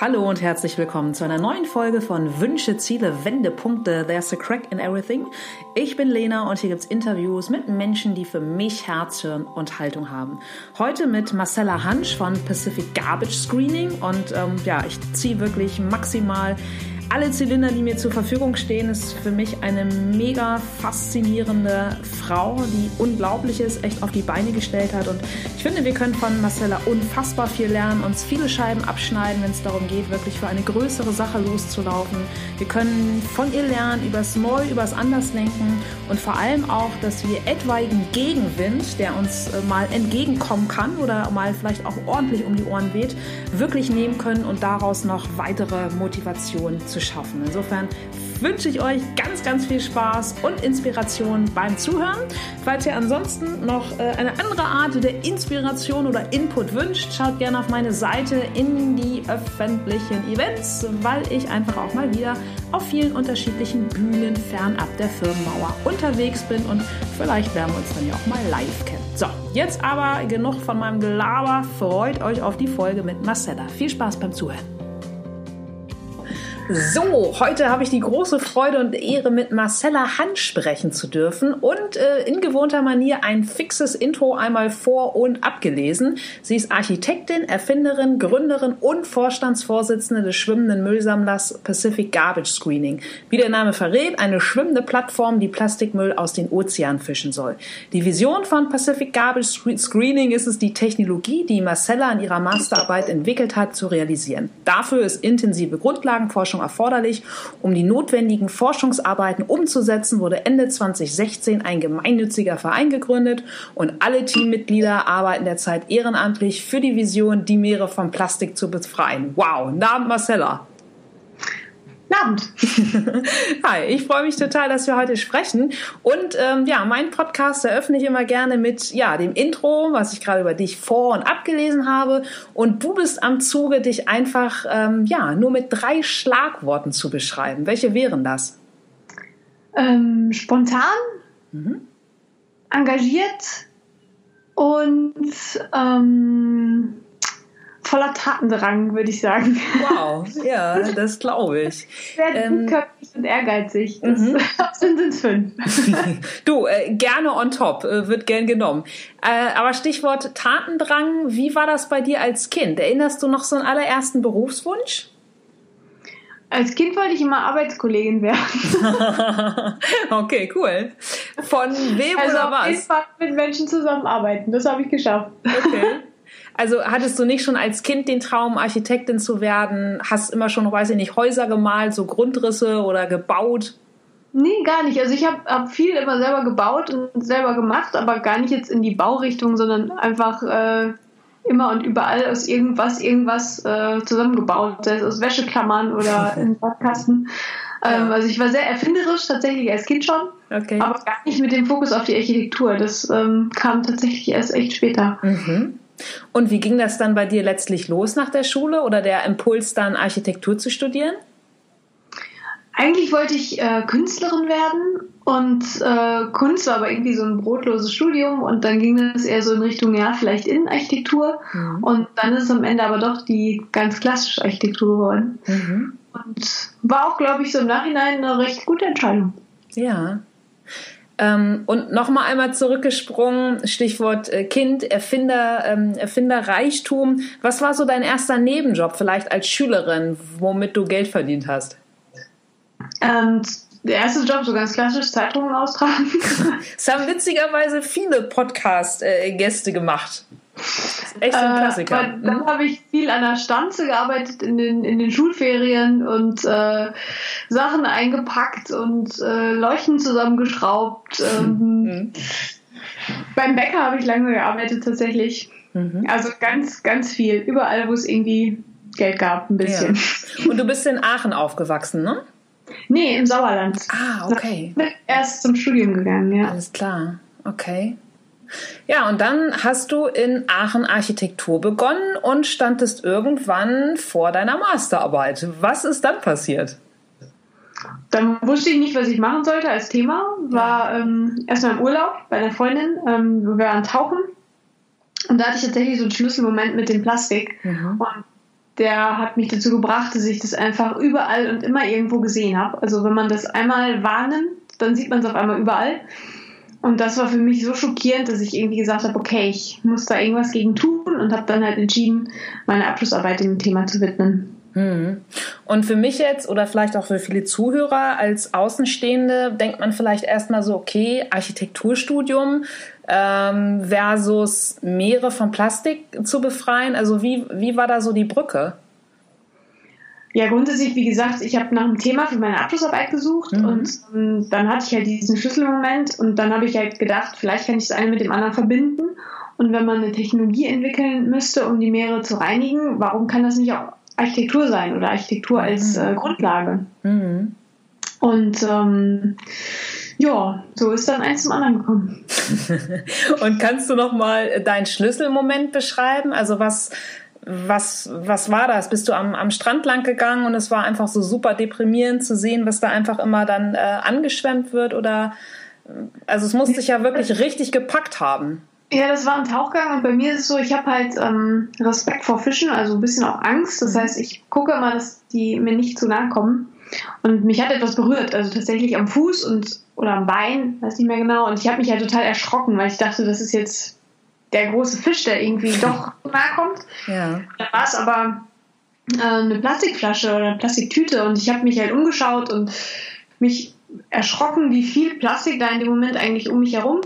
Hallo und herzlich willkommen zu einer neuen Folge von Wünsche, Ziele, Wendepunkte. There's a crack in everything. Ich bin Lena und hier gibt's Interviews mit Menschen, die für mich Herz, Hirn und Haltung haben. Heute mit Marcella Hansch von Pacific Garbage Screening und ähm, ja, ich ziehe wirklich maximal alle Zylinder, die mir zur Verfügung stehen, ist für mich eine mega faszinierende Frau, die Unglaubliches echt auf die Beine gestellt hat. Und ich finde, wir können von Marcella unfassbar viel lernen, uns viele Scheiben abschneiden, wenn es darum geht, wirklich für eine größere Sache loszulaufen. Wir können von ihr lernen, übers Neu, übers Andersdenken und vor allem auch, dass wir etwaigen Gegenwind, der uns äh, mal entgegenkommen kann oder mal vielleicht auch ordentlich um die Ohren weht, wirklich nehmen können und daraus noch weitere Motivation zu schaffen. Insofern wünsche ich euch ganz, ganz viel Spaß und Inspiration beim Zuhören. Falls ihr ansonsten noch äh, eine andere Art der Inspiration oder Input wünscht, schaut gerne auf meine Seite in die öffentlichen Events, weil ich einfach auch mal wieder auf vielen unterschiedlichen Bühnen fernab der Firmenmauer unterwegs bin und vielleicht werden wir uns dann ja auch mal live kennen. So, jetzt aber genug von meinem Gelaber. Freut euch auf die Folge mit Marcella. Viel Spaß beim Zuhören. So, heute habe ich die große Freude und Ehre, mit Marcella Hand sprechen zu dürfen und äh, in gewohnter Manier ein fixes Intro einmal vor und abgelesen. Sie ist Architektin, Erfinderin, Gründerin und Vorstandsvorsitzende des schwimmenden Müllsammlers Pacific Garbage Screening. Wie der Name verrät, eine schwimmende Plattform, die Plastikmüll aus den Ozeanen fischen soll. Die Vision von Pacific Garbage Screening ist es, die Technologie, die Marcella in ihrer Masterarbeit entwickelt hat, zu realisieren. Dafür ist intensive Grundlagenforschung Forschung erforderlich. Um die notwendigen Forschungsarbeiten umzusetzen, wurde Ende 2016 ein gemeinnütziger Verein gegründet und alle Teammitglieder arbeiten derzeit ehrenamtlich für die Vision, die Meere vom Plastik zu befreien. Wow, Namen Marcella. Abend. Hi, ich freue mich total, dass wir heute sprechen. Und ähm, ja, meinen Podcast eröffne ich immer gerne mit ja, dem Intro, was ich gerade über dich vor- und abgelesen habe. Und du bist am Zuge, dich einfach ähm, ja, nur mit drei Schlagworten zu beschreiben. Welche wären das? Ähm, spontan, mhm. engagiert und ähm, voller Tatendrang, würde ich sagen. Wow, ja, das glaube ich. Sehr ähm, köpfig und ehrgeizig. Das mhm. sind es fünf. du, äh, gerne on top, äh, wird gern genommen. Äh, aber Stichwort Tatendrang, wie war das bei dir als Kind? Erinnerst du noch so einen allerersten Berufswunsch? Als Kind wollte ich immer Arbeitskollegin werden. okay, cool. Von wem also oder was? Auf jeden Fall mit Menschen zusammenarbeiten. Das habe ich geschafft. Okay. Also hattest du nicht schon als Kind den Traum, Architektin zu werden? Hast immer schon, weiß ich nicht, Häuser gemalt, so Grundrisse oder gebaut? Nee, gar nicht. Also ich habe hab viel immer selber gebaut und selber gemacht, aber gar nicht jetzt in die Baurichtung, sondern einfach äh, immer und überall aus irgendwas irgendwas äh, zusammengebaut, sei es aus Wäscheklammern oder in Badkasten. Ähm, also ich war sehr erfinderisch tatsächlich als Kind schon, okay. aber gar nicht mit dem Fokus auf die Architektur. Das ähm, kam tatsächlich erst echt später. Mhm. Und wie ging das dann bei dir letztlich los nach der Schule oder der Impuls dann Architektur zu studieren? Eigentlich wollte ich äh, Künstlerin werden und äh, Kunst war aber irgendwie so ein brotloses Studium und dann ging es eher so in Richtung, ja, vielleicht Innenarchitektur mhm. und dann ist es am Ende aber doch die ganz klassische Architektur geworden. Mhm. Und war auch, glaube ich, so im Nachhinein eine recht gute Entscheidung. Ja. Ähm, und nochmal einmal zurückgesprungen, Stichwort äh, Kind, Erfinder, ähm, Erfinderreichtum. Was war so dein erster Nebenjob vielleicht als Schülerin, womit du Geld verdient hast? Ähm, der erste Job, so ganz klassisch, Zeitungen austragen. das haben witzigerweise viele Podcast-Gäste gemacht. Echt ein äh, Klassiker. Äh, dann mhm. habe ich viel an der Stanze gearbeitet in den, in den Schulferien und äh, Sachen eingepackt und äh, Leuchten zusammengeschraubt. Ähm, mhm. Beim Bäcker habe ich lange gearbeitet tatsächlich. Mhm. Also ganz, ganz viel. Überall, wo es irgendwie Geld gab, ein bisschen. Ja. Und du bist in Aachen aufgewachsen, ne? Nee, im Sauerland. Ah, okay. Erst zum Studium gegangen, ja. Alles klar. Okay. Ja, und dann hast du in Aachen Architektur begonnen und standest irgendwann vor deiner Masterarbeit. Was ist dann passiert? Dann wusste ich nicht, was ich machen sollte als Thema. War ähm, erstmal im Urlaub bei einer Freundin. Ähm, wir waren tauchen. Und da hatte ich tatsächlich so einen Schlüsselmoment mit dem Plastik. Mhm. Und der hat mich dazu gebracht, dass ich das einfach überall und immer irgendwo gesehen habe. Also wenn man das einmal wahrnimmt, dann sieht man es auf einmal überall. Und das war für mich so schockierend, dass ich irgendwie gesagt habe, okay, ich muss da irgendwas gegen tun und habe dann halt entschieden, meine Abschlussarbeit dem Thema zu widmen. Hm. Und für mich jetzt oder vielleicht auch für viele Zuhörer als Außenstehende denkt man vielleicht erstmal so, okay, Architekturstudium ähm, versus Meere von Plastik zu befreien. Also wie, wie war da so die Brücke? Ja, grundsätzlich, wie gesagt, ich habe nach einem Thema für meine Abschlussarbeit gesucht mhm. und ähm, dann hatte ich halt diesen Schlüsselmoment und dann habe ich halt gedacht, vielleicht kann ich das eine mit dem anderen verbinden. Und wenn man eine Technologie entwickeln müsste, um die Meere zu reinigen, warum kann das nicht auch Architektur sein oder Architektur als mhm. äh, Grundlage? Mhm. Und ähm, ja, so ist dann eins zum anderen gekommen. und kannst du noch mal deinen Schlüsselmoment beschreiben? Also was was, was war das? Bist du am, am Strand lang gegangen und es war einfach so super deprimierend zu sehen, was da einfach immer dann äh, angeschwemmt wird? Oder also es muss dich ja wirklich richtig gepackt haben. Ja, das war ein Tauchgang und bei mir ist es so, ich habe halt ähm, Respekt vor Fischen, also ein bisschen auch Angst. Das heißt, ich gucke immer, dass die mir nicht zu nahe kommen. Und mich hat etwas berührt, also tatsächlich am Fuß und oder am Bein, weiß nicht mehr genau. Und ich habe mich halt total erschrocken, weil ich dachte, das ist jetzt der große Fisch, der irgendwie doch nahe kommt. Ja. Da war es aber äh, eine Plastikflasche oder eine Plastiktüte und ich habe mich halt umgeschaut und mich erschrocken, wie viel Plastik da in dem Moment eigentlich um mich herum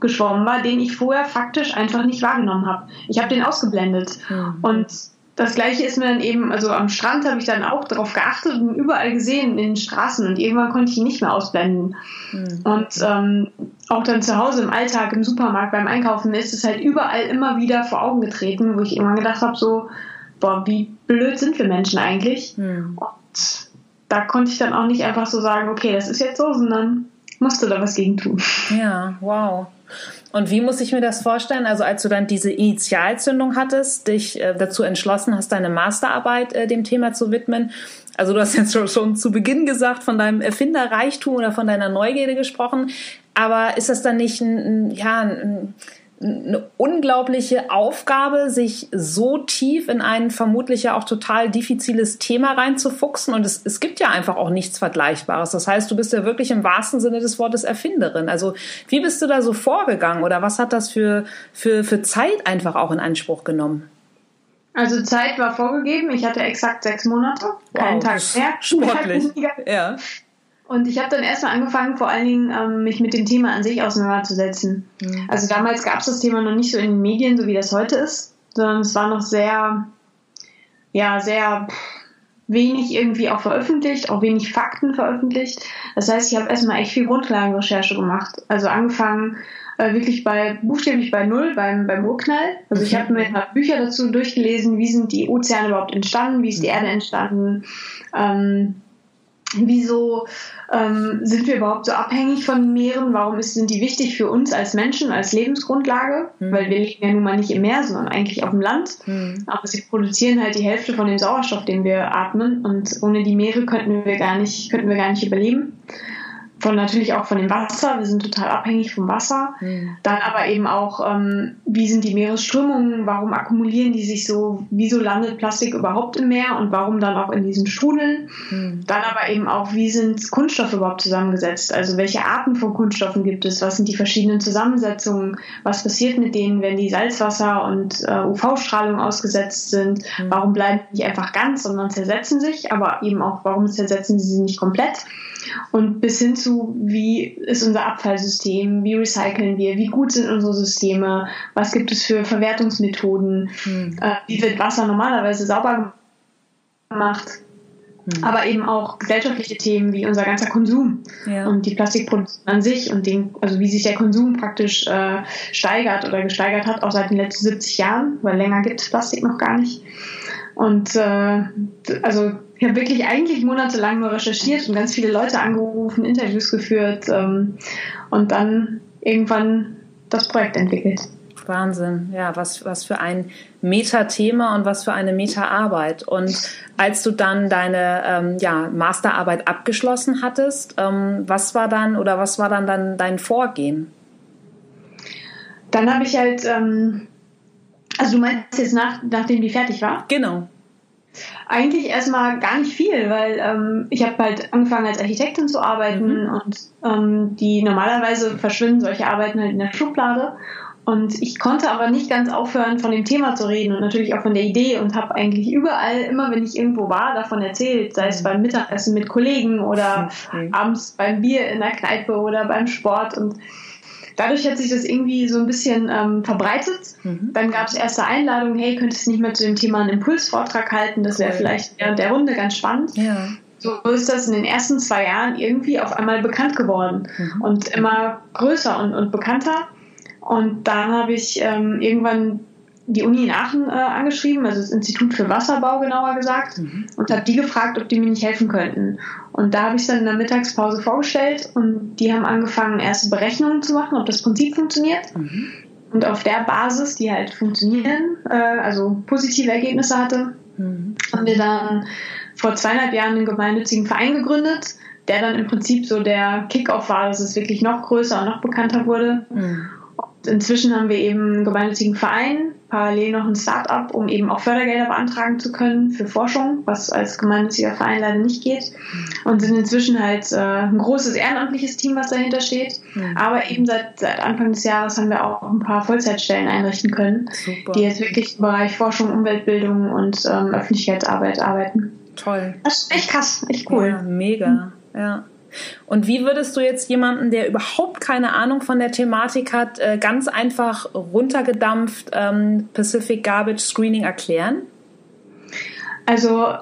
geschwommen war, den ich vorher faktisch einfach nicht wahrgenommen habe. Ich habe den ausgeblendet. Mhm. Und das gleiche ist mir dann eben, also am Strand habe ich dann auch darauf geachtet und überall gesehen in den Straßen und irgendwann konnte ich ihn nicht mehr ausblenden. Mhm. Und ähm, auch dann zu Hause im Alltag, im Supermarkt, beim Einkaufen ist es halt überall immer wieder vor Augen getreten, wo ich irgendwann gedacht habe, so, boah, wie blöd sind wir Menschen eigentlich? Mhm. Und da konnte ich dann auch nicht einfach so sagen, okay, das ist jetzt so, sondern musste da was gegen tun. Ja, wow. Und wie muss ich mir das vorstellen? Also als du dann diese Initialzündung hattest, dich äh, dazu entschlossen hast, deine Masterarbeit äh, dem Thema zu widmen. Also du hast jetzt schon, zu Beginn gesagt, von deinem Erfinderreichtum oder von deiner Neugierde gesprochen. Aber ist das dann nicht ein, ja, ein, eine unglaubliche Aufgabe, sich so tief in ein vermutlich ja auch total diffiziles Thema reinzufuchsen. Und es, es gibt ja einfach auch nichts Vergleichbares. Das heißt, du bist ja wirklich im wahrsten Sinne des Wortes Erfinderin. Also wie bist du da so vorgegangen oder was hat das für, für, für Zeit einfach auch in Anspruch genommen? Also Zeit war vorgegeben. Ich hatte exakt sechs Monate, keinen wow, Tag mehr. Sportlich. Ja. Und ich habe dann erstmal angefangen, vor allen Dingen ähm, mich mit dem Thema an sich auseinanderzusetzen. Mhm. Also damals gab es das Thema noch nicht so in den Medien, so wie das heute ist, sondern es war noch sehr, ja, sehr wenig irgendwie auch veröffentlicht, auch wenig Fakten veröffentlicht. Das heißt, ich habe erstmal echt viel Grundlagenrecherche gemacht. Also angefangen äh, wirklich bei buchstäblich bei Null, beim, beim Urknall. Also ich habe mir Bücher dazu durchgelesen, wie sind die Ozeane überhaupt entstanden, wie ist die mhm. Erde entstanden. Ähm, wieso ähm, sind wir überhaupt so abhängig von Meeren? Warum ist, sind die wichtig für uns als Menschen, als Lebensgrundlage? Mhm. Weil wir leben ja nun mal nicht im Meer, sondern eigentlich auf dem Land. Mhm. Aber sie produzieren halt die Hälfte von dem Sauerstoff, den wir atmen. Und ohne die Meere könnten wir gar nicht, könnten wir gar nicht überleben von natürlich auch von dem Wasser. Wir sind total abhängig vom Wasser. Mhm. Dann aber eben auch, ähm, wie sind die Meeresströmungen? Warum akkumulieren die sich so? Wieso landet Plastik überhaupt im Meer und warum dann auch in diesen Strudeln? Mhm. Dann aber eben auch, wie sind Kunststoffe überhaupt zusammengesetzt? Also welche Arten von Kunststoffen gibt es? Was sind die verschiedenen Zusammensetzungen? Was passiert mit denen, wenn die Salzwasser und äh, UV-Strahlung ausgesetzt sind? Mhm. Warum bleiben die nicht einfach ganz, sondern zersetzen sich? Aber eben auch, warum zersetzen sie sie nicht komplett? Und bis hin zu, wie ist unser Abfallsystem, wie recyceln wir, wie gut sind unsere Systeme, was gibt es für Verwertungsmethoden, hm. äh, wie wird Wasser normalerweise sauber gemacht. Hm. Aber eben auch gesellschaftliche Themen wie unser ganzer Konsum ja. und die Plastikproduktion an sich und den, also wie sich der Konsum praktisch äh, steigert oder gesteigert hat, auch seit den letzten 70 Jahren, weil länger gibt es Plastik noch gar nicht. Und äh, also ich habe wirklich eigentlich monatelang nur recherchiert und ganz viele Leute angerufen, Interviews geführt ähm, und dann irgendwann das Projekt entwickelt. Wahnsinn, ja, was, was für ein Metathema und was für eine Metaarbeit. Und als du dann deine ähm, ja, Masterarbeit abgeschlossen hattest, ähm, was war dann oder was war dann, dann dein Vorgehen? Dann habe ich halt, ähm, also du meinst jetzt nach, nachdem die fertig war? Genau. Eigentlich erstmal gar nicht viel, weil ähm, ich habe halt angefangen als Architektin zu arbeiten mhm. und ähm, die normalerweise verschwinden solche Arbeiten halt in der Schublade. Und ich konnte aber nicht ganz aufhören, von dem Thema zu reden und natürlich auch von der Idee und habe eigentlich überall, immer wenn ich irgendwo war, davon erzählt, sei es mhm. beim Mittagessen mit Kollegen oder okay. abends beim Bier in der Kneipe oder beim Sport. Und dadurch hat sich das irgendwie so ein bisschen ähm, verbreitet. Mhm. Dann gab es erste Einladungen, hey, könntest du nicht mehr zu dem Thema einen Impulsvortrag halten? Das wäre cool. vielleicht während der Runde ganz spannend. Ja. So ist das in den ersten zwei Jahren irgendwie auf einmal bekannt geworden mhm. und immer größer und, und bekannter. Und dann habe ich ähm, irgendwann die Uni in Aachen äh, angeschrieben, also das Institut für Wasserbau genauer gesagt, mhm. und habe die gefragt, ob die mir nicht helfen könnten. Und da habe ich es dann in der Mittagspause vorgestellt und die haben angefangen, erste Berechnungen zu machen, ob das Prinzip funktioniert. Mhm. Und auf der Basis, die halt funktionieren, äh, also positive Ergebnisse hatte, mhm. haben wir dann vor zweieinhalb Jahren einen gemeinnützigen Verein gegründet, der dann im Prinzip so der Kickoff war, dass es wirklich noch größer und noch bekannter wurde. Mhm inzwischen haben wir eben einen gemeinnützigen Verein, parallel noch ein Start-up, um eben auch Fördergelder beantragen zu können für Forschung, was als gemeinnütziger Verein leider nicht geht. Und sind inzwischen halt äh, ein großes ehrenamtliches Team, was dahinter steht. Mhm. Aber eben seit, seit Anfang des Jahres haben wir auch ein paar Vollzeitstellen einrichten können, Super. die jetzt wirklich im Bereich Forschung, Umweltbildung und ähm, Öffentlichkeitsarbeit arbeiten. Toll. Das ist echt krass, echt cool. Ja, mega, ja. Und wie würdest du jetzt jemanden, der überhaupt keine Ahnung von der Thematik hat, äh, ganz einfach runtergedampft ähm, Pacific Garbage Screening erklären? Also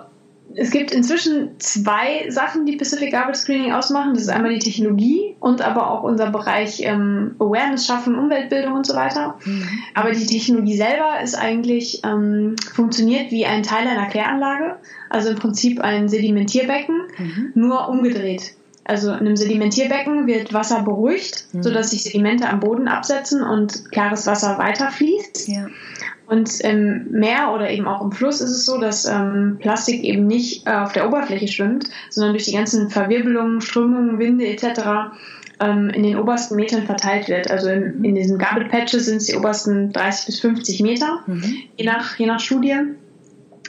es gibt inzwischen zwei Sachen, die Pacific Garbage Screening ausmachen. Das ist einmal die Technologie und aber auch unser Bereich ähm, Awareness schaffen, Umweltbildung und so weiter. Mhm. Aber die Technologie selber ist eigentlich, ähm, funktioniert wie ein Teil einer Kläranlage. Also im Prinzip ein Sedimentierbecken, mhm. nur umgedreht. Also in einem Sedimentierbecken wird Wasser beruhigt, mhm. sodass sich Sedimente am Boden absetzen und klares Wasser weiterfließt. Ja. Und im Meer oder eben auch im Fluss ist es so, dass ähm, Plastik eben nicht äh, auf der Oberfläche schwimmt, sondern durch die ganzen Verwirbelungen, Strömungen, Winde etc. Ähm, in den obersten Metern verteilt wird. Also in, mhm. in diesen Garbage Patches sind es die obersten 30 bis 50 Meter, mhm. je, nach, je nach Studie.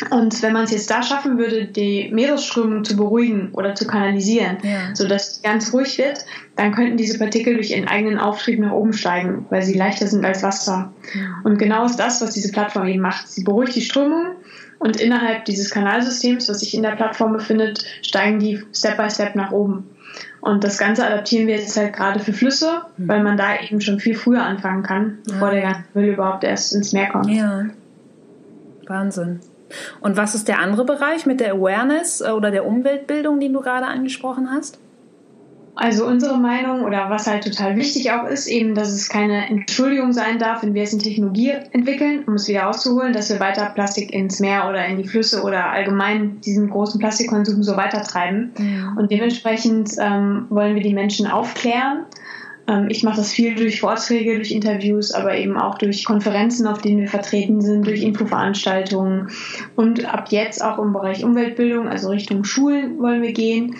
Und wenn man es jetzt da schaffen würde, die Meeresströmung zu beruhigen oder zu kanalisieren, ja. sodass es ganz ruhig wird, dann könnten diese Partikel durch ihren eigenen Auftrieb nach oben steigen, weil sie leichter sind als Wasser. Ja. Und genau ist das, was diese Plattform eben macht. Sie beruhigt die Strömung und innerhalb dieses Kanalsystems, was sich in der Plattform befindet, steigen die Step by Step nach oben. Und das Ganze adaptieren wir jetzt halt gerade für Flüsse, mhm. weil man da eben schon viel früher anfangen kann, bevor der ganze Müll überhaupt erst ins Meer kommt. Ja. Wahnsinn. Und was ist der andere Bereich mit der Awareness äh, oder der Umweltbildung, den du gerade angesprochen hast? Also unsere Meinung oder was halt total wichtig auch ist, eben, dass es keine Entschuldigung sein darf, wenn wir es in Technologie entwickeln, um es wieder auszuholen, dass wir weiter Plastik ins Meer oder in die Flüsse oder allgemein diesen großen Plastikkonsum so weitertreiben. Und dementsprechend ähm, wollen wir die Menschen aufklären ich mache das viel durch Vorträge, durch Interviews, aber eben auch durch Konferenzen, auf denen wir vertreten sind, durch Infoveranstaltungen und ab jetzt auch im Bereich Umweltbildung, also Richtung Schulen wollen wir gehen,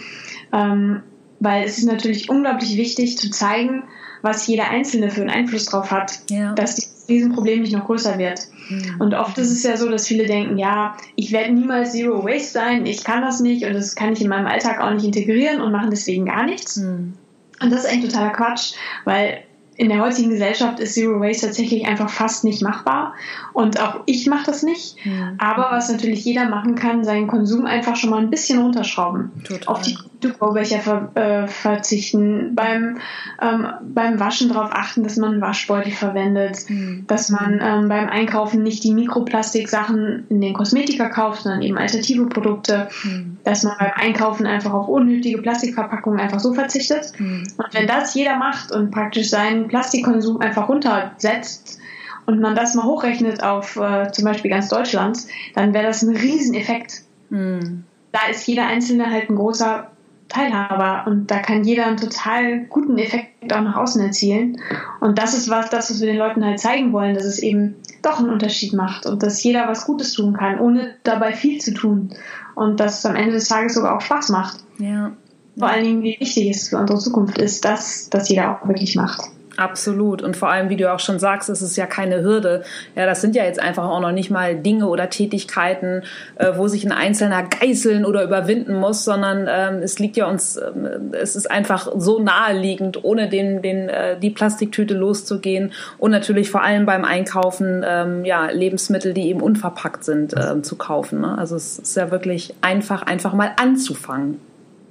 ähm, weil es ist natürlich unglaublich wichtig zu zeigen, was jeder Einzelne für einen Einfluss drauf hat, ja. dass dieses Riesenproblem nicht noch größer wird. Mhm. Und oft ist es ja so, dass viele denken, ja, ich werde niemals Zero Waste sein, ich kann das nicht und das kann ich in meinem Alltag auch nicht integrieren und machen deswegen gar nichts. Mhm. Und das ist eigentlich totaler Quatsch, weil in der heutigen Gesellschaft ist Zero Waste tatsächlich einfach fast nicht machbar. Und auch ich mache das nicht. Mhm. Aber was natürlich jeder machen kann, seinen Konsum einfach schon mal ein bisschen runterschrauben. Total. Auf die Graubecher ver, äh, verzichten, beim, ähm, beim Waschen darauf achten, dass man Waschbeutel verwendet, mhm. dass man ähm, beim Einkaufen nicht die Mikroplastik-Sachen in den Kosmetika kauft, sondern eben alternative Produkte, mhm. dass man beim Einkaufen einfach auf unnötige Plastikverpackungen einfach so verzichtet. Mhm. Und wenn das jeder macht und praktisch seinen Plastikkonsum einfach runtersetzt, und man das mal hochrechnet auf äh, zum Beispiel ganz Deutschland, dann wäre das ein Rieseneffekt. Mhm. Da ist jeder Einzelne halt ein großer Teilhaber und da kann jeder einen total guten Effekt auch nach außen erzielen. Und das ist was, das, was wir den Leuten halt zeigen wollen, dass es eben doch einen Unterschied macht und dass jeder was Gutes tun kann, ohne dabei viel zu tun. Und dass es am Ende des Tages sogar auch Spaß macht. Ja. Vor allen Dingen, wie wichtig es für unsere Zukunft ist, dass das jeder auch wirklich macht. Absolut. Und vor allem, wie du auch schon sagst, ist es ja keine Hürde. Ja, das sind ja jetzt einfach auch noch nicht mal Dinge oder Tätigkeiten, äh, wo sich ein Einzelner geißeln oder überwinden muss, sondern ähm, es liegt ja uns, äh, es ist einfach so naheliegend, ohne den, den, äh, die Plastiktüte loszugehen und natürlich vor allem beim Einkaufen, ähm, ja, Lebensmittel, die eben unverpackt sind, äh, zu kaufen. Ne? Also es ist ja wirklich einfach, einfach mal anzufangen.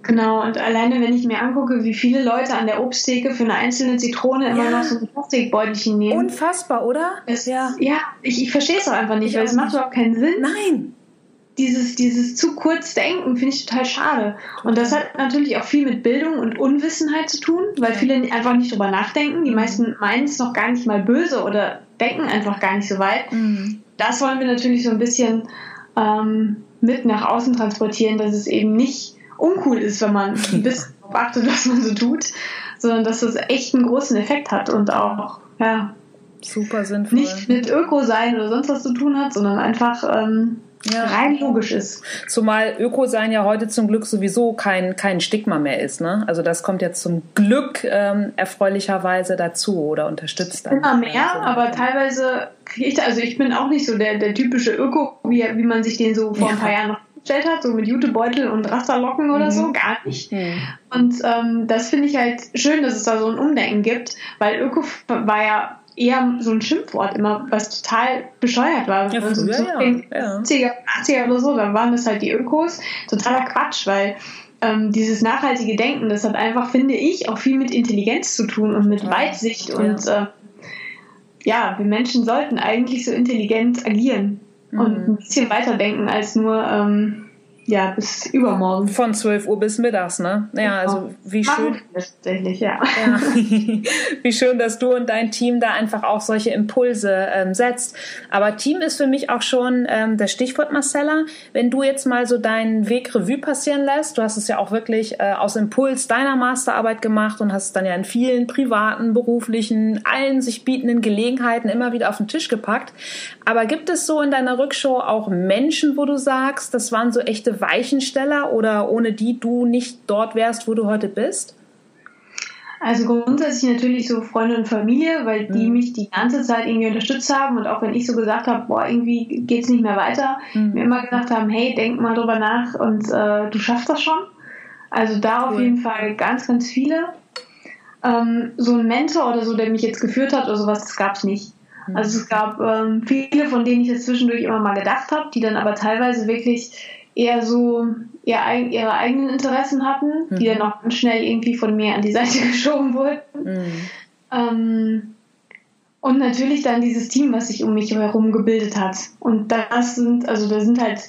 Genau, und alleine wenn ich mir angucke, wie viele Leute an der Obsttheke für eine einzelne Zitrone immer ja. noch so ein Plastikbeutelchen nehmen. Unfassbar, oder? Es, ja. Ja, ich, ich verstehe es auch einfach nicht, ich weil es macht überhaupt keinen Sinn. Nein. Dieses, dieses zu kurz Denken finde ich total schade. Und das hat natürlich auch viel mit Bildung und Unwissenheit zu tun, weil viele einfach nicht drüber nachdenken. Die mhm. meisten meinen es noch gar nicht mal böse oder denken einfach gar nicht so weit. Mhm. Das wollen wir natürlich so ein bisschen ähm, mit nach außen transportieren, dass es eben nicht uncool ist, wenn man ein bisschen darauf achtet, was man so tut, sondern dass das echt einen großen Effekt hat und auch, ja, super sinnvoll. Nicht mit Öko sein oder sonst was zu tun hat, sondern einfach ähm, ja. rein logisch ist. Zumal Öko sein ja heute zum Glück sowieso kein, kein Stigma mehr ist. Ne? Also das kommt jetzt zum Glück ähm, erfreulicherweise dazu oder unterstützt dann. Immer mehr, so. aber teilweise kriege ich, also ich bin auch nicht so der, der typische Öko, wie, wie man sich den so vor ja. ein paar Jahren noch gestellt hat, so mit Jutebeutel und Rasterlocken oder mhm. so, gar nicht. Mhm. Und ähm, das finde ich halt schön, dass es da so ein Umdenken gibt, weil Öko war ja eher so ein Schimpfwort immer, was total bescheuert war. Ja, also so ja, ja. 80er, 80er oder so, dann waren das halt die Ökos. Totaler Quatsch, weil ähm, dieses nachhaltige Denken, das hat einfach, finde ich, auch viel mit Intelligenz zu tun und mit Weitsicht und äh, ja, wir Menschen sollten eigentlich so intelligent agieren und mhm. ein bisschen weiterdenken als nur ähm, ja, bis übermorgen. Von 12 Uhr bis mittags, ne? Ja, genau. also wie schön. Tatsächlich, ja. ja. wie schön, dass du und dein Team da einfach auch solche Impulse ähm, setzt. Aber Team ist für mich auch schon ähm, das Stichwort, Marcella. Wenn du jetzt mal so deinen Weg Revue passieren lässt, du hast es ja auch wirklich äh, aus Impuls deiner Masterarbeit gemacht und hast es dann ja in vielen privaten, beruflichen, allen sich bietenden Gelegenheiten immer wieder auf den Tisch gepackt. Aber gibt es so in deiner Rückschau auch Menschen, wo du sagst, das waren so echte Weichensteller oder ohne die du nicht dort wärst, wo du heute bist? Also grundsätzlich natürlich so Freunde und Familie, weil die mhm. mich die ganze Zeit irgendwie unterstützt haben und auch wenn ich so gesagt habe, boah, irgendwie geht es nicht mehr weiter, mhm. mir immer gesagt haben, hey, denk mal drüber nach und äh, du schaffst das schon. Also da cool. auf jeden Fall ganz, ganz viele. Ähm, so ein Mentor oder so, der mich jetzt geführt hat oder sowas, das gab es nicht. Mhm. Also es gab ähm, viele, von denen ich jetzt zwischendurch immer mal gedacht habe, die dann aber teilweise wirklich eher so ihr, ihre eigenen Interessen hatten, mhm. die dann auch schnell irgendwie von mir an die Seite geschoben wurden. Mhm. Ähm, und natürlich dann dieses Team, was sich um mich herum gebildet hat. Und das sind, also da sind halt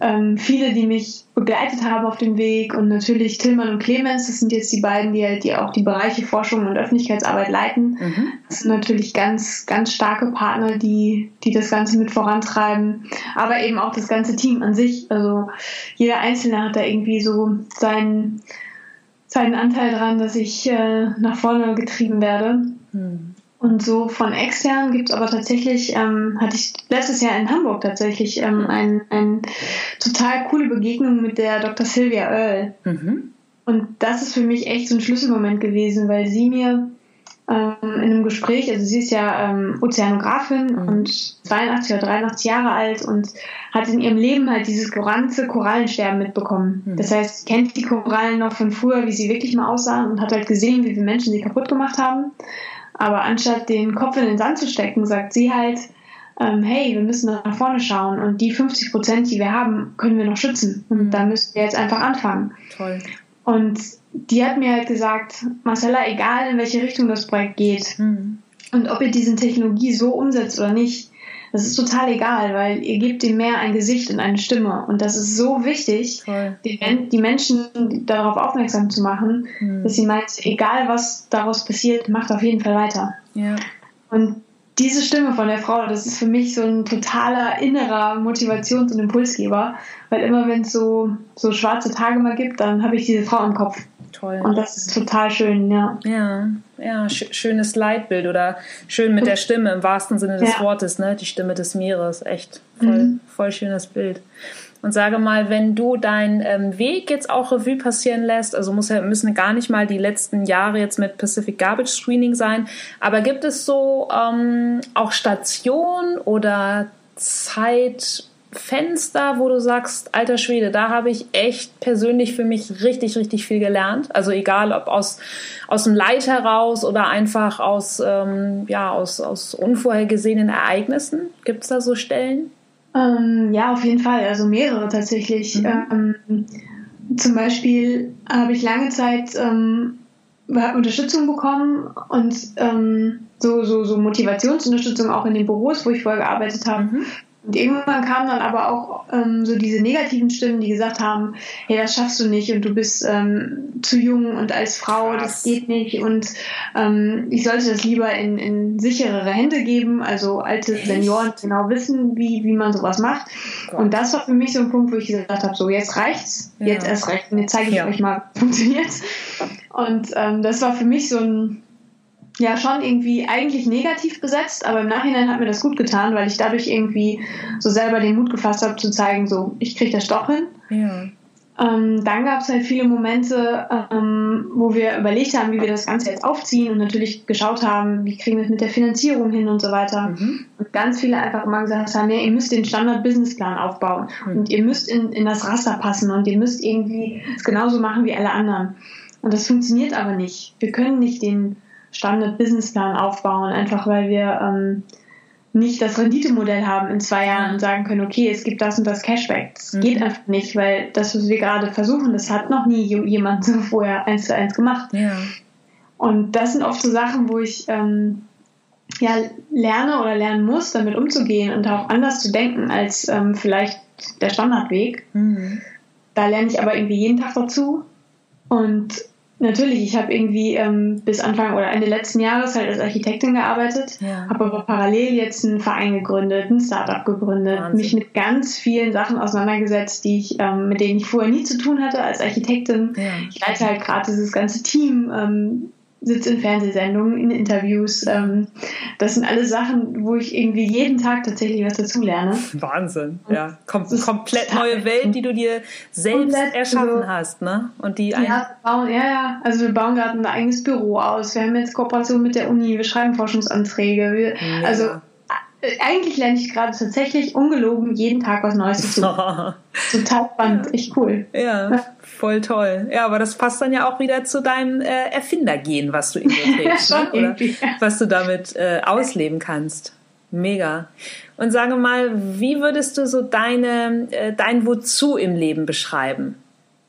ähm, viele, die mich begleitet haben auf dem Weg. Und natürlich Tillmann und Clemens, das sind jetzt die beiden, die halt die auch die Bereiche Forschung und Öffentlichkeitsarbeit leiten. Mhm. Das sind natürlich ganz, ganz starke Partner, die, die das Ganze mit vorantreiben. Aber eben auch das ganze Team an sich. Also jeder Einzelne hat da irgendwie so seinen, seinen Anteil dran, dass ich äh, nach vorne getrieben werde. Mhm. Und so von extern gibt es aber tatsächlich, ähm, hatte ich letztes Jahr in Hamburg tatsächlich ähm, ein, ein total coole Begegnung mit der Dr. Sylvia Earl. Mhm. Und das ist für mich echt so ein Schlüsselmoment gewesen, weil sie mir ähm, in einem Gespräch, also sie ist ja ähm, Ozeanografin mhm. und 82 oder 83 Jahre alt und hat in ihrem Leben halt dieses ganze Korallensterben mitbekommen. Mhm. Das heißt, kennt die Korallen noch von früher, wie sie wirklich mal aussahen und hat halt gesehen, wie wir Menschen sie kaputt gemacht haben aber anstatt den Kopf in den Sand zu stecken, sagt sie halt, ähm, hey, wir müssen nach vorne schauen und die 50 Prozent, die wir haben, können wir noch schützen. Und mhm. da müssen wir jetzt einfach anfangen. Toll. Und die hat mir halt gesagt, Marcella, egal in welche Richtung das Projekt geht mhm. und ob ihr diese Technologie so umsetzt oder nicht, das ist total egal, weil ihr gebt dem Meer ein Gesicht und eine Stimme. Und das ist so wichtig, die, die, Menschen darauf aufmerksam zu machen, mhm. dass sie meint, egal was daraus passiert, macht auf jeden Fall weiter. Ja. Und diese Stimme von der Frau, das ist für mich so ein totaler innerer Motivations- und Impulsgeber, weil immer wenn es so, so schwarze Tage mal gibt, dann habe ich diese Frau im Kopf. Toll. Und das ist total schön, ja. Ja, ja, sch schönes Leitbild oder schön mit der Stimme im wahrsten Sinne des ja. Wortes, ne? Die Stimme des Meeres, echt voll, mhm. voll schönes Bild. Und sage mal, wenn du deinen ähm, Weg jetzt auch Revue passieren lässt, also muss ja, müssen gar nicht mal die letzten Jahre jetzt mit Pacific Garbage Screening sein, aber gibt es so ähm, auch Stationen oder Zeitfenster, wo du sagst, alter Schwede, da habe ich echt persönlich für mich richtig, richtig viel gelernt. Also egal, ob aus, aus dem Leid heraus oder einfach aus, ähm, ja, aus, aus unvorhergesehenen Ereignissen. Gibt es da so Stellen? Ähm, ja, auf jeden Fall. Also mehrere tatsächlich. Mhm. Ähm, zum Beispiel habe ich lange Zeit ähm, Unterstützung bekommen und ähm, so, so, so Motivationsunterstützung auch in den Büros, wo ich vorher gearbeitet habe. Mhm. Und irgendwann kamen dann aber auch ähm, so diese negativen Stimmen, die gesagt haben, hey, das schaffst du nicht und du bist ähm, zu jung und als Frau, Krass. das geht nicht und ähm, ich sollte das lieber in, in sicherere Hände geben, also alte Echt? Senioren genau wissen, wie, wie man sowas macht. Gott. Und das war für mich so ein Punkt, wo ich gesagt habe, so jetzt reicht's, ja. jetzt erst recht und jetzt zeige ich ja. euch mal, funktioniert's. Und ähm, das war für mich so ein ja schon irgendwie eigentlich negativ besetzt, aber im Nachhinein hat mir das gut getan, weil ich dadurch irgendwie so selber den Mut gefasst habe zu zeigen, so ich kriege das doch hin. Ja. Ähm, dann gab es halt viele Momente, ähm, wo wir überlegt haben, wie wir das Ganze jetzt aufziehen und natürlich geschaut haben, wie kriegen wir es mit der Finanzierung hin und so weiter. Mhm. Und ganz viele einfach immer gesagt haben, ja, ihr müsst den Standard-Businessplan aufbauen mhm. und ihr müsst in, in das Raster passen und ihr müsst irgendwie es genauso machen wie alle anderen. Und das funktioniert aber nicht. Wir können nicht den Standard-Businessplan aufbauen, einfach weil wir ähm, nicht das Renditemodell haben in zwei Jahren und sagen können, okay, es gibt das und das Cashback. Das mhm. geht einfach nicht, weil das, was wir gerade versuchen, das hat noch nie jemand so vorher eins zu eins gemacht. Ja. Und das sind oft so Sachen, wo ich ähm, ja, lerne oder lernen muss, damit umzugehen und auch anders zu denken als ähm, vielleicht der Standardweg. Mhm. Da lerne ich aber irgendwie jeden Tag dazu. Und Natürlich, ich habe irgendwie ähm, bis Anfang oder Ende letzten Jahres halt als Architektin gearbeitet, ja. habe aber parallel jetzt einen Verein gegründet, ein Startup gegründet, Wahnsinn. mich mit ganz vielen Sachen auseinandergesetzt, die ich, ähm, mit denen ich vorher nie zu tun hatte als Architektin. Ja. Ich leite halt gerade dieses ganze Team, ähm, sitze in Fernsehsendungen, in Interviews. Ähm, das sind alle Sachen, wo ich irgendwie jeden Tag tatsächlich was dazu lerne. Wahnsinn, ja. Kom komplett neue Welt, die du dir selbst erschaffen hast, ne? Und die ja, wir bauen, ja, ja. Also wir bauen gerade ein eigenes Büro aus. Wir haben jetzt Kooperation mit der Uni, wir schreiben Forschungsanträge. Wir, ja. Also eigentlich lerne ich gerade tatsächlich ungelogen jeden Tag was Neues dazu. Total spannend, ja. echt cool. Ja, voll toll. Ja, aber das passt dann ja auch wieder zu deinem äh, Erfindergehen, was du in dir trägst, ja, ne? was du damit äh, ausleben kannst. Mega. Und sage mal, wie würdest du so deine, äh, dein Wozu im Leben beschreiben?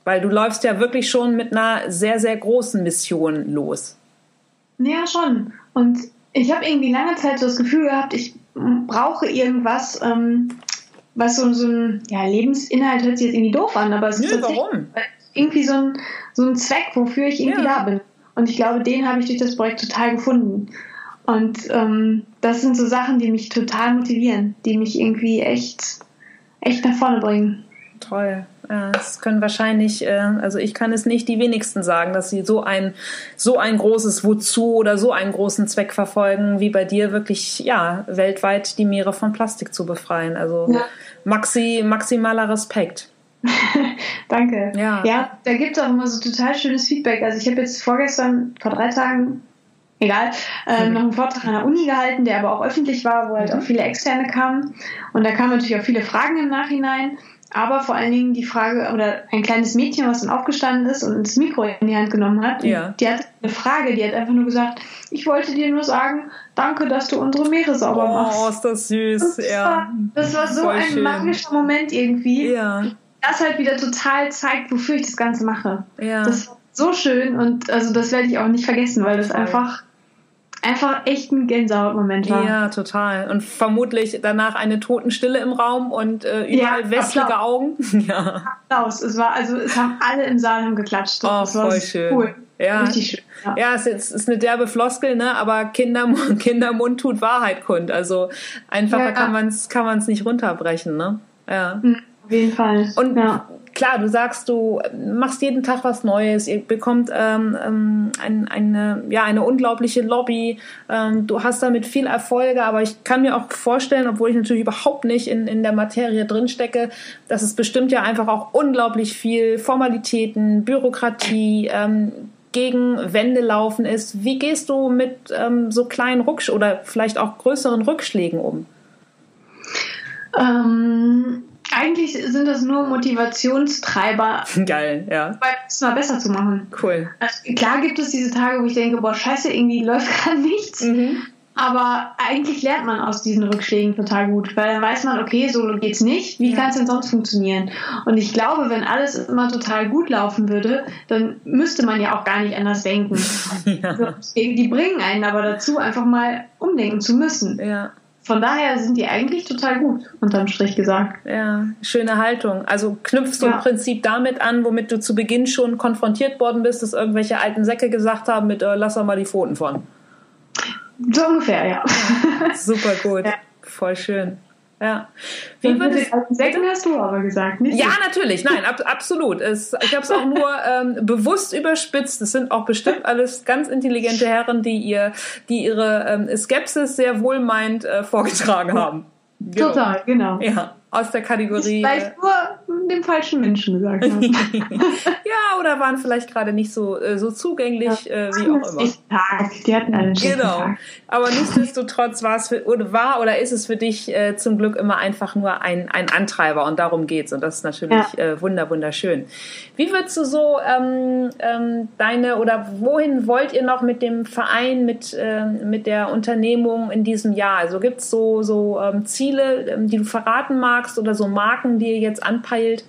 Weil du läufst ja wirklich schon mit einer sehr, sehr großen Mission los. Ja, schon. Und ich habe irgendwie lange Zeit so das Gefühl gehabt, ich brauche irgendwas, ähm, was so, so ein ja, Lebensinhalt hört sich jetzt irgendwie doof an, aber es ist warum? irgendwie so ein, so ein Zweck, wofür ich irgendwie ja. da bin. Und ich glaube, den habe ich durch das Projekt total gefunden. Und ähm, das sind so Sachen, die mich total motivieren, die mich irgendwie echt, echt nach vorne bringen. Toll. Das können wahrscheinlich, äh, also ich kann es nicht die wenigsten sagen, dass sie so ein, so ein großes Wozu oder so einen großen Zweck verfolgen, wie bei dir wirklich, ja, weltweit die Meere von Plastik zu befreien. Also ja. maxi, maximaler Respekt. Danke. Ja. ja, da gibt es auch immer so total schönes Feedback. Also ich habe jetzt vorgestern, vor drei Tagen, egal, äh, mhm. noch einen Vortrag an der Uni gehalten, der aber auch öffentlich war, wo halt mhm. auch viele Externe kamen. Und da kamen natürlich auch viele Fragen im Nachhinein aber vor allen Dingen die Frage, oder ein kleines Mädchen, was dann aufgestanden ist und das Mikro in die Hand genommen hat, ja. die hat eine Frage, die hat einfach nur gesagt, ich wollte dir nur sagen, danke, dass du unsere Meere sauber oh, machst. Oh, ist das süß, das ja. War, das war so Voll ein schön. magischer Moment irgendwie. Ja. Das halt wieder total zeigt, wofür ich das Ganze mache. Ja. Das war so schön und also das werde ich auch nicht vergessen, weil das einfach einfach echt ein Gänsehautmoment war. Ja, total. Und vermutlich danach eine Totenstille im Raum und äh, überall ja, wässrige Augen. ja. Applaus. Es war, also es haben alle im Saal haben geklatscht. Oh, das voll schön. Cool. Ja, Richtig schön. Ja, ja es ist, ist eine derbe Floskel, ne? aber Kindermund, Kindermund tut Wahrheit kund. Also einfacher ja, kann man es kann man's nicht runterbrechen. Ne? Ja. Mhm, auf jeden Fall. Und ja klar, du sagst, du machst jeden Tag was Neues, ihr bekommt ähm, ähm, ein, eine, ja, eine unglaubliche Lobby, ähm, du hast damit viel Erfolge, aber ich kann mir auch vorstellen, obwohl ich natürlich überhaupt nicht in, in der Materie drinstecke, dass es bestimmt ja einfach auch unglaublich viel Formalitäten, Bürokratie, ähm, gegen Wände laufen ist. Wie gehst du mit ähm, so kleinen Rücksch oder vielleicht auch größeren Rückschlägen um? Ähm, eigentlich sind das nur Motivationstreiber. Geil, ja. Es mal besser zu machen. Cool. Also, klar gibt es diese Tage, wo ich denke, boah, scheiße, irgendwie läuft gerade nichts. Mhm. Aber eigentlich lernt man aus diesen Rückschlägen total gut, weil dann weiß man, okay, so geht's nicht. Wie ja. kann es denn sonst funktionieren? Und ich glaube, wenn alles immer total gut laufen würde, dann müsste man ja auch gar nicht anders denken. Ja. Die bringen einen aber dazu, einfach mal umdenken zu müssen. Ja. Von daher sind die eigentlich total gut, unterm Strich gesagt. Ja, schöne Haltung. Also knüpfst du ja. im Prinzip damit an, womit du zu Beginn schon konfrontiert worden bist, dass irgendwelche alten Säcke gesagt haben mit äh, lass doch mal die Pfoten von. So ungefähr, ja. Super gut. Ja. Voll schön. Ja. Wie würde es, Säcken hast du aber gesagt, nicht? Ja, natürlich. Nein, ab, absolut. Es, ich habe es auch nur ähm, bewusst überspitzt. Es sind auch bestimmt alles ganz intelligente Herren, die ihr, die ihre ähm, Skepsis sehr wohlmeint äh, vorgetragen haben. Genau. Total, genau. Ja aus der Kategorie. Vielleicht nur dem falschen Menschen gesagt haben. ja, oder waren vielleicht gerade nicht so, äh, so zugänglich, ja, äh, wie auch immer. Tag. Die hatten einen Genau. Tag. Aber nichtsdestotrotz war es für, oder war oder ist es für dich äh, zum Glück immer einfach nur ein, ein Antreiber und darum geht's. Und das ist natürlich ja. äh, wunder, wunderschön. Wie würdest du so ähm, ähm, deine oder wohin wollt ihr noch mit dem Verein, mit, äh, mit der Unternehmung in diesem Jahr? Also gibt's so, so ähm, Ziele, ähm, die du verraten magst? Magst oder so Marken, die ihr jetzt anpeilt?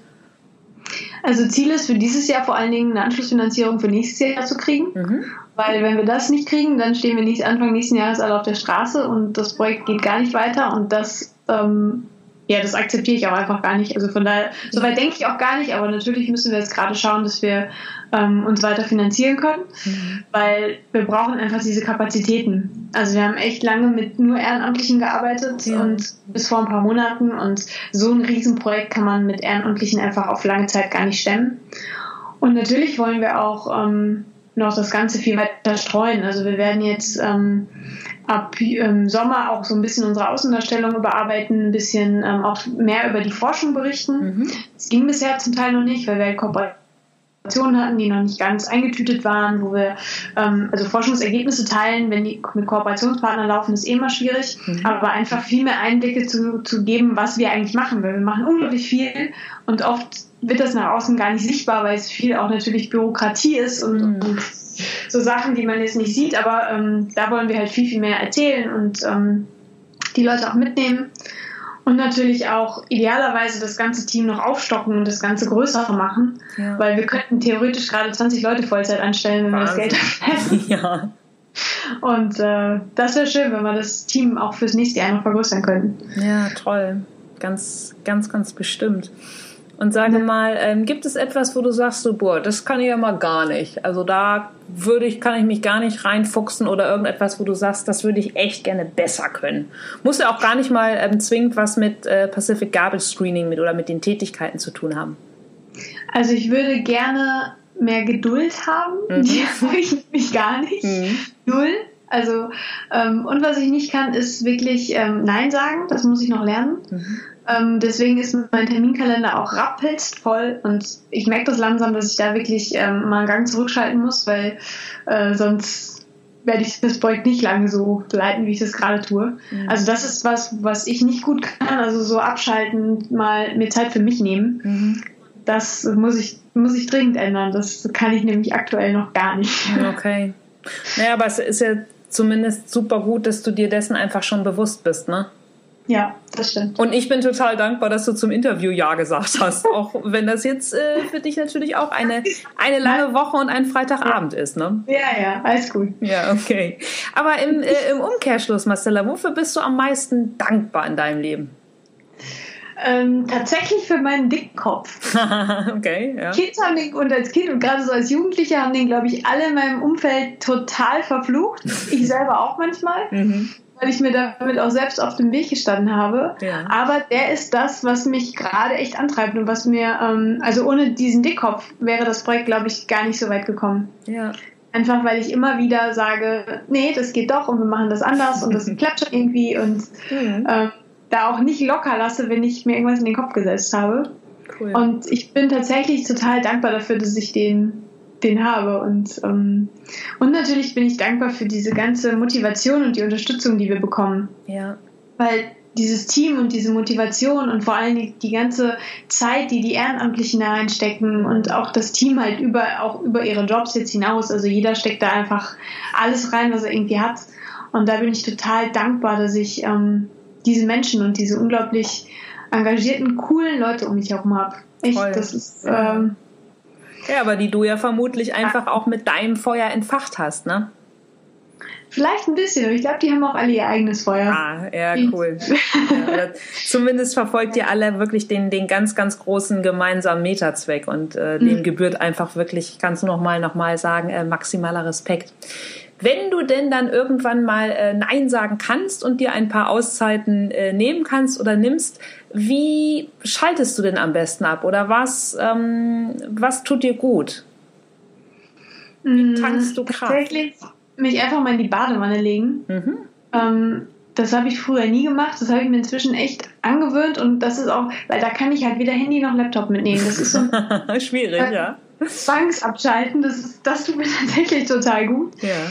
Also Ziel ist für dieses Jahr vor allen Dingen eine Anschlussfinanzierung für nächstes Jahr zu kriegen. Mhm. Weil wenn wir das nicht kriegen, dann stehen wir nicht Anfang nächsten Jahres alle auf der Straße und das Projekt geht gar nicht weiter und das ähm, ja, das akzeptiere ich auch einfach gar nicht. Also von daher, soweit denke ich auch gar nicht, aber natürlich müssen wir jetzt gerade schauen, dass wir ähm, uns weiter finanzieren können, mhm. weil wir brauchen einfach diese Kapazitäten. Also wir haben echt lange mit nur Ehrenamtlichen gearbeitet ja. und bis vor ein paar Monaten und so ein Riesenprojekt kann man mit Ehrenamtlichen einfach auf lange Zeit gar nicht stemmen. Und natürlich wollen wir auch ähm, noch das Ganze viel weiter streuen. Also wir werden jetzt ähm, ab ähm, Sommer auch so ein bisschen unsere Außendarstellung überarbeiten, ein bisschen ähm, auch mehr über die Forschung berichten. Mhm. ging bisher zum Teil noch nicht, weil wir halt Kooperationen hatten, die noch nicht ganz eingetütet waren, wo wir ähm, also Forschungsergebnisse teilen, wenn die mit Kooperationspartnern laufen, ist eh immer schwierig, mhm. aber einfach viel mehr Einblicke zu, zu geben, was wir eigentlich machen, weil wir machen unglaublich viel und oft wird das nach außen gar nicht sichtbar, weil es viel auch natürlich Bürokratie ist und, mhm. und so Sachen, die man jetzt nicht sieht, aber ähm, da wollen wir halt viel, viel mehr erzählen und ähm, die Leute auch mitnehmen. Und natürlich auch idealerweise das ganze Team noch aufstocken und das Ganze größer machen, ja. weil wir könnten theoretisch gerade 20 Leute Vollzeit anstellen, wenn Wahnsinn. wir das Geld hätten. Ja. Und äh, das wäre schön, wenn wir das Team auch fürs nächste Jahr noch vergrößern könnten. Ja, toll. Ganz, ganz, ganz bestimmt. Und sage mal, ähm, gibt es etwas, wo du sagst, so, boah, das kann ich ja mal gar nicht. Also da würde ich, kann ich mich gar nicht reinfuchsen oder irgendetwas, wo du sagst, das würde ich echt gerne besser können. Muss ja auch gar nicht mal ähm, zwingend was mit äh, Pacific Garbage Screening mit oder mit den Tätigkeiten zu tun haben. Also ich würde gerne mehr Geduld haben. Mhm. Die habe ich nämlich gar nicht. Mhm. Null. Also, ähm, und was ich nicht kann, ist wirklich ähm, Nein sagen. Das muss ich noch lernen. Mhm. Ähm, deswegen ist mein Terminkalender auch rappelst voll und ich merke das langsam, dass ich da wirklich ähm, mal einen Gang zurückschalten muss, weil äh, sonst werde ich das Projekt nicht lange so leiten, wie ich das gerade tue. Mhm. Also das ist was, was ich nicht gut kann, also so abschalten, mal mir Zeit für mich nehmen. Mhm. Das muss ich, muss ich dringend ändern. Das kann ich nämlich aktuell noch gar nicht. Okay. Naja, aber es ist ja zumindest super gut, dass du dir dessen einfach schon bewusst bist, ne? Ja, das stimmt. Und ich bin total dankbar, dass du zum Interview Ja gesagt hast. auch wenn das jetzt äh, für dich natürlich auch eine, eine lange Woche und ein Freitagabend ist, ne? Ja, ja, alles gut. Ja, okay. Aber im, äh, im Umkehrschluss, Marcella, wofür bist du am meisten dankbar in deinem Leben? Ähm, tatsächlich für meinen Dickkopf. okay, ja. Kids haben den, und als Kind und gerade so als Jugendlicher haben den, glaube ich, alle in meinem Umfeld total verflucht. Ich selber auch manchmal. Mhm weil ich mir damit auch selbst auf dem Weg gestanden habe. Ja. Aber der ist das, was mich gerade echt antreibt und was mir, ähm, also ohne diesen Dickkopf wäre das Projekt, glaube ich, gar nicht so weit gekommen. Ja. Einfach weil ich immer wieder sage, nee, das geht doch und wir machen das anders und das klappt schon irgendwie und mhm. ähm, da auch nicht locker lasse, wenn ich mir irgendwas in den Kopf gesetzt habe. Cool. Und ich bin tatsächlich total dankbar dafür, dass ich den, den habe. Und, ähm, und natürlich bin ich dankbar für diese ganze Motivation und die Unterstützung, die wir bekommen. Ja. Weil dieses Team und diese Motivation und vor allem die, die ganze Zeit, die die Ehrenamtlichen da reinstecken und auch das Team halt über, auch über ihre Jobs jetzt hinaus. Also jeder steckt da einfach alles rein, was er irgendwie hat. Und da bin ich total dankbar, dass ich ähm, diese Menschen und diese unglaublich engagierten, coolen Leute um mich herum habe. Echt, Voll. das ist. Ähm, ja, aber die du ja vermutlich einfach auch mit deinem Feuer entfacht hast, ne? Vielleicht ein bisschen, aber ich glaube, die haben auch alle ihr eigenes Feuer. Ah, ja, cool. ja, zumindest verfolgt ihr alle wirklich den, den ganz, ganz großen gemeinsamen Metazweck und äh, dem mhm. gebührt einfach wirklich, kannst du nochmal noch mal sagen, äh, maximaler Respekt. Wenn du denn dann irgendwann mal äh, Nein sagen kannst und dir ein paar Auszeiten äh, nehmen kannst oder nimmst, wie schaltest du denn am besten ab? Oder was, ähm, was tut dir gut? Wie mm, tankst du Kraft? Tatsächlich mich einfach mal in die Badewanne legen. Mhm. Ähm, das habe ich früher nie gemacht. Das habe ich mir inzwischen echt angewöhnt und das ist auch, weil da kann ich halt weder Handy noch Laptop mitnehmen. Das ist so schwierig, äh, ja. Zwangsabschalten, das, ist, das tut mir tatsächlich total gut. Ja.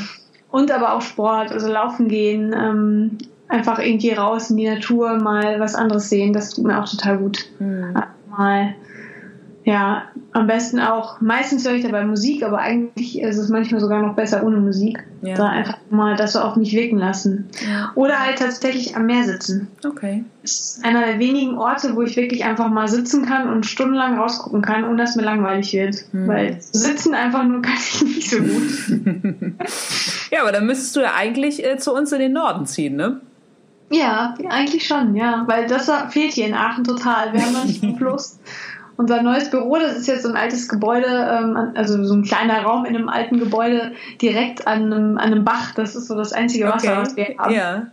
Und aber auch Sport, also laufen gehen, ähm, einfach irgendwie raus in die Natur, mal was anderes sehen, das tut mir auch total gut. Mhm. Mal, ja, am besten auch, meistens höre ich dabei Musik, aber eigentlich ist es manchmal sogar noch besser ohne Musik. Ja. Da einfach mal das so auf mich wirken lassen. Ja. Oder halt tatsächlich am Meer sitzen. Okay. Das ist einer der wenigen Orte, wo ich wirklich einfach mal sitzen kann und stundenlang rausgucken kann, ohne dass mir langweilig wird. Mhm. Weil sitzen einfach nur kann ich nicht so gut. ja, aber dann müsstest du ja eigentlich äh, zu uns in den Norden ziehen, ne? Ja, eigentlich schon, ja. Weil das fehlt hier in Aachen total. Wir haben noch nicht Plus. Unser neues Büro, das ist jetzt so ein altes Gebäude, ähm, also so ein kleiner Raum in einem alten Gebäude direkt an einem, an einem Bach. Das ist so das einzige Wasser, okay. was wir haben. Ja.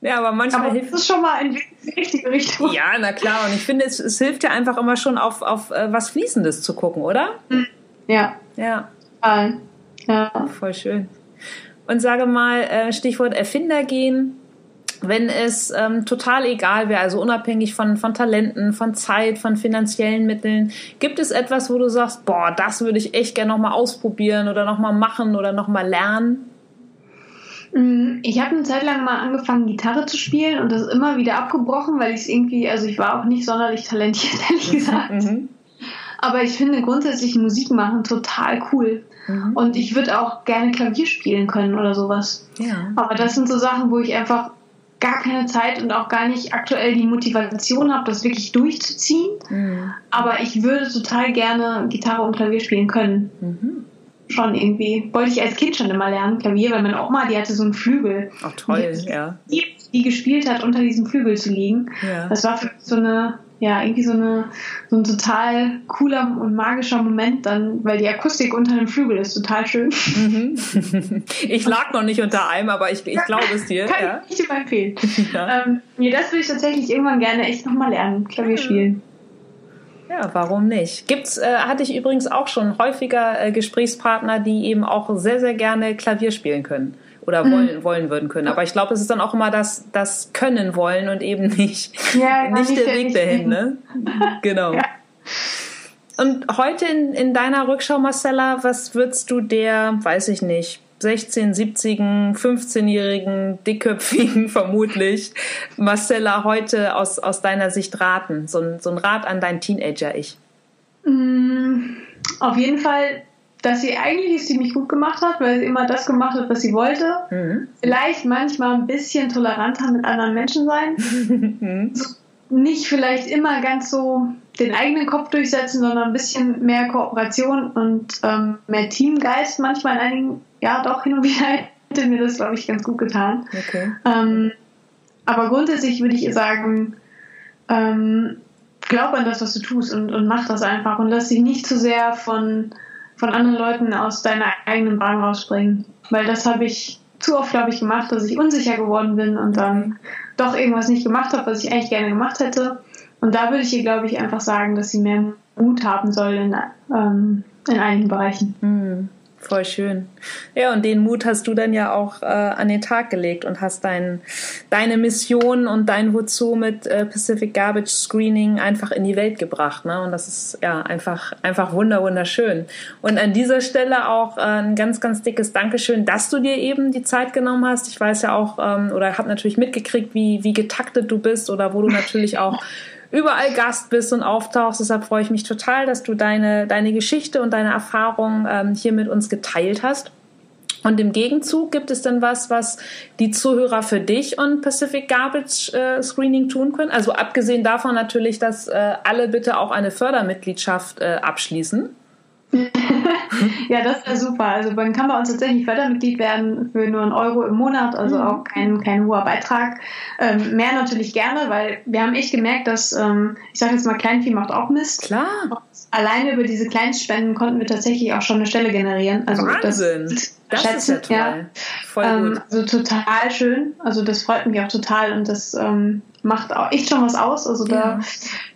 Ja, aber manchmal aber hilft es schon mal in die richtige Richtung. Ja, na klar. Und ich finde, es, es hilft ja einfach immer schon auf, auf äh, was Fließendes zu gucken, oder? Hm. Ja. Ja. Ja. Voll schön. Und sage mal, äh, Stichwort Erfinder gehen wenn es ähm, total egal wäre, also unabhängig von, von Talenten, von Zeit, von finanziellen Mitteln, gibt es etwas, wo du sagst, boah, das würde ich echt gerne nochmal ausprobieren oder nochmal machen oder nochmal lernen? Mm, ich habe eine Zeit lang mal angefangen, Gitarre zu spielen und das immer wieder abgebrochen, weil ich es irgendwie, also ich war auch nicht sonderlich talentiert, ehrlich gesagt. Mhm. Aber ich finde grundsätzlich Musik machen total cool. Mhm. Und ich würde auch gerne Klavier spielen können oder sowas. Ja. Aber das sind so Sachen, wo ich einfach gar keine Zeit und auch gar nicht aktuell die Motivation habe, das wirklich durchzuziehen. Mhm. Aber ich würde total gerne Gitarre und Klavier spielen können. Mhm. Schon irgendwie. Wollte ich als Kind schon immer lernen, Klavier, weil meine Oma, die hatte so einen Flügel. Ach toll, die, ja. Die, die gespielt hat, unter diesem Flügel zu liegen. Ja. Das war für so eine ja, irgendwie so, eine, so ein total cooler und magischer Moment dann, weil die Akustik unter dem Flügel ist total schön. Mhm. Ich lag noch nicht unter einem, aber ich, ich glaube es dir. Kann ja. ich dir mal empfehlen. Ja. Ähm, nee, das würde ich tatsächlich irgendwann gerne echt nochmal lernen, Klavier spielen. Ja, warum nicht? Gibt's, äh, hatte ich übrigens auch schon häufiger äh, Gesprächspartner, die eben auch sehr, sehr gerne Klavier spielen können oder mhm. wollen, mhm. wollen würden können. Aber ich glaube, es ist dann auch immer das, das Können wollen und eben nicht, ja, nicht der Weg dahin. Ne? genau. Ja. Und heute in, in deiner Rückschau, Marcella, was würdest du der, weiß ich nicht, 16, 70, 15-jährigen, dickköpfigen vermutlich Marcella heute aus, aus deiner Sicht raten? So ein, so ein Rat an dein Teenager-Ich. Mm, auf jeden Fall dass sie eigentlich es ziemlich gut gemacht hat, weil sie immer das gemacht hat, was sie wollte. Mhm. Vielleicht manchmal ein bisschen toleranter mit anderen Menschen sein. Mhm. nicht vielleicht immer ganz so den eigenen Kopf durchsetzen, sondern ein bisschen mehr Kooperation und ähm, mehr Teamgeist manchmal in einigen, ja doch hin und wieder hätte mir das, glaube ich, ganz gut getan. Okay. Ähm, aber grundsätzlich würde ich sagen, ähm, glaub an das, was du tust und, und mach das einfach und lass dich nicht zu sehr von von anderen Leuten aus deiner eigenen Bahn rausspringen. Weil das habe ich zu oft, glaube ich, gemacht, dass ich unsicher geworden bin und dann doch irgendwas nicht gemacht habe, was ich eigentlich gerne gemacht hätte. Und da würde ich ihr, glaube ich, einfach sagen, dass sie mehr Mut haben soll in, ähm, in einigen Bereichen. Mhm. Voll schön. Ja, und den Mut hast du dann ja auch äh, an den Tag gelegt und hast dein, deine Mission und dein Wozu mit äh, Pacific Garbage Screening einfach in die Welt gebracht. Ne? Und das ist ja einfach, einfach wunder, wunderschön. Und an dieser Stelle auch äh, ein ganz, ganz dickes Dankeschön, dass du dir eben die Zeit genommen hast. Ich weiß ja auch, ähm, oder habe natürlich mitgekriegt, wie, wie getaktet du bist oder wo du natürlich auch überall Gast bist und auftauchst. Deshalb freue ich mich total, dass du deine, deine Geschichte und deine Erfahrung ähm, hier mit uns geteilt hast. Und im Gegenzug gibt es dann was, was die Zuhörer für dich und Pacific Garbage äh, Screening tun können? Also abgesehen davon natürlich, dass äh, alle bitte auch eine Fördermitgliedschaft äh, abschließen. Ja, das wäre super. Also man kann bei uns tatsächlich Fördermitglied werden für nur einen Euro im Monat, also mhm. auch kein, kein hoher Beitrag. Ähm, mehr natürlich gerne, weil wir haben echt gemerkt, dass, ähm, ich sage jetzt mal, Kleinvieh macht auch Mist. Klar. Und alleine über diese Kleinstspenden konnten wir tatsächlich auch schon eine Stelle generieren. Also Wahnsinn. Das, das schätzen, ist ja toll. Ja. Voll ähm, gut. Also total schön. Also das freut mich auch total und das ähm, macht auch echt schon was aus. Also ja. da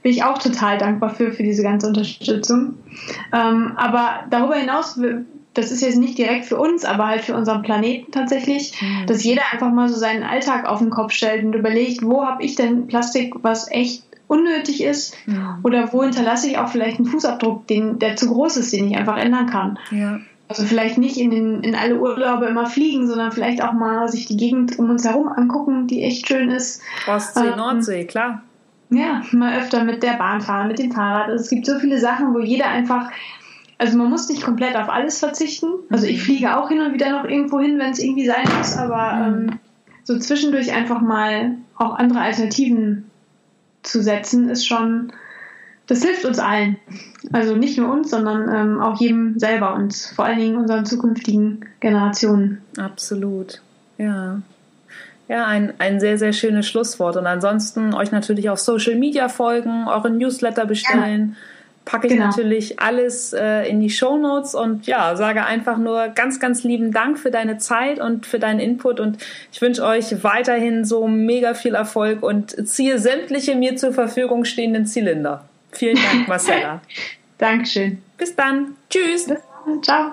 bin ich auch total dankbar für, für diese ganze Unterstützung. Ähm, aber darüber hinaus, das ist jetzt nicht direkt für uns, aber halt für unseren Planeten tatsächlich, mhm. dass jeder einfach mal so seinen Alltag auf den Kopf stellt und überlegt, wo habe ich denn Plastik, was echt unnötig ist ja. oder wo hinterlasse ich auch vielleicht einen Fußabdruck, den, der zu groß ist, den ich einfach ändern kann. Ja. Also vielleicht nicht in, den, in alle Urlaube immer fliegen, sondern vielleicht auch mal sich die Gegend um uns herum angucken, die echt schön ist. Ostsee, ähm, Nordsee, klar. Ja, mal öfter mit der Bahn fahren, mit dem Fahrrad. Also es gibt so viele Sachen, wo jeder einfach, also man muss nicht komplett auf alles verzichten. Also ich mhm. fliege auch hin und wieder noch irgendwo hin, wenn es irgendwie sein muss, aber mhm. ähm, so zwischendurch einfach mal auch andere Alternativen zu setzen, ist schon, das hilft uns allen. Also nicht nur uns, sondern ähm, auch jedem selber und vor allen Dingen unseren zukünftigen Generationen. Absolut, ja. Ja, ein, ein sehr, sehr schönes Schlusswort. Und ansonsten euch natürlich auf Social Media folgen, euren Newsletter bestellen. Ja packe ich genau. natürlich alles äh, in die Show Notes und ja, sage einfach nur ganz, ganz lieben Dank für deine Zeit und für deinen Input und ich wünsche euch weiterhin so mega viel Erfolg und ziehe sämtliche mir zur Verfügung stehenden Zylinder. Vielen Dank, Marcella. Dankeschön. Bis dann. Tschüss. Bis dann. Ciao.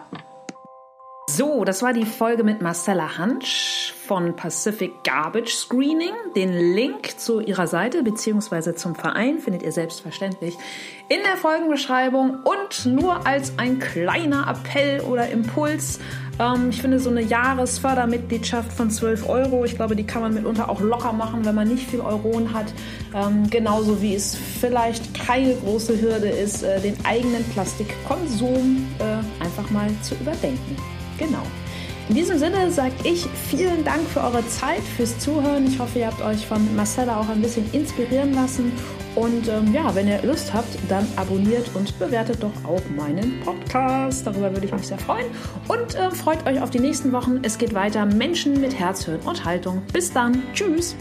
So, das war die Folge mit Marcella Hansch von Pacific Garbage Screening. Den Link zu ihrer Seite bzw. zum Verein findet ihr selbstverständlich in der Folgenbeschreibung und nur als ein kleiner Appell oder Impuls. Ähm, ich finde so eine Jahresfördermitgliedschaft von 12 Euro, ich glaube, die kann man mitunter auch locker machen, wenn man nicht viel Euronen hat. Ähm, genauso wie es vielleicht keine große Hürde ist, äh, den eigenen Plastikkonsum äh, einfach mal zu überdenken. Genau. In diesem Sinne sage ich vielen Dank für eure Zeit, fürs Zuhören. Ich hoffe, ihr habt euch von Marcella auch ein bisschen inspirieren lassen. Und ähm, ja, wenn ihr Lust habt, dann abonniert und bewertet doch auch meinen Podcast. Darüber würde ich mich sehr freuen. Und äh, freut euch auf die nächsten Wochen. Es geht weiter. Menschen mit Herz, Hirn und Haltung. Bis dann. Tschüss.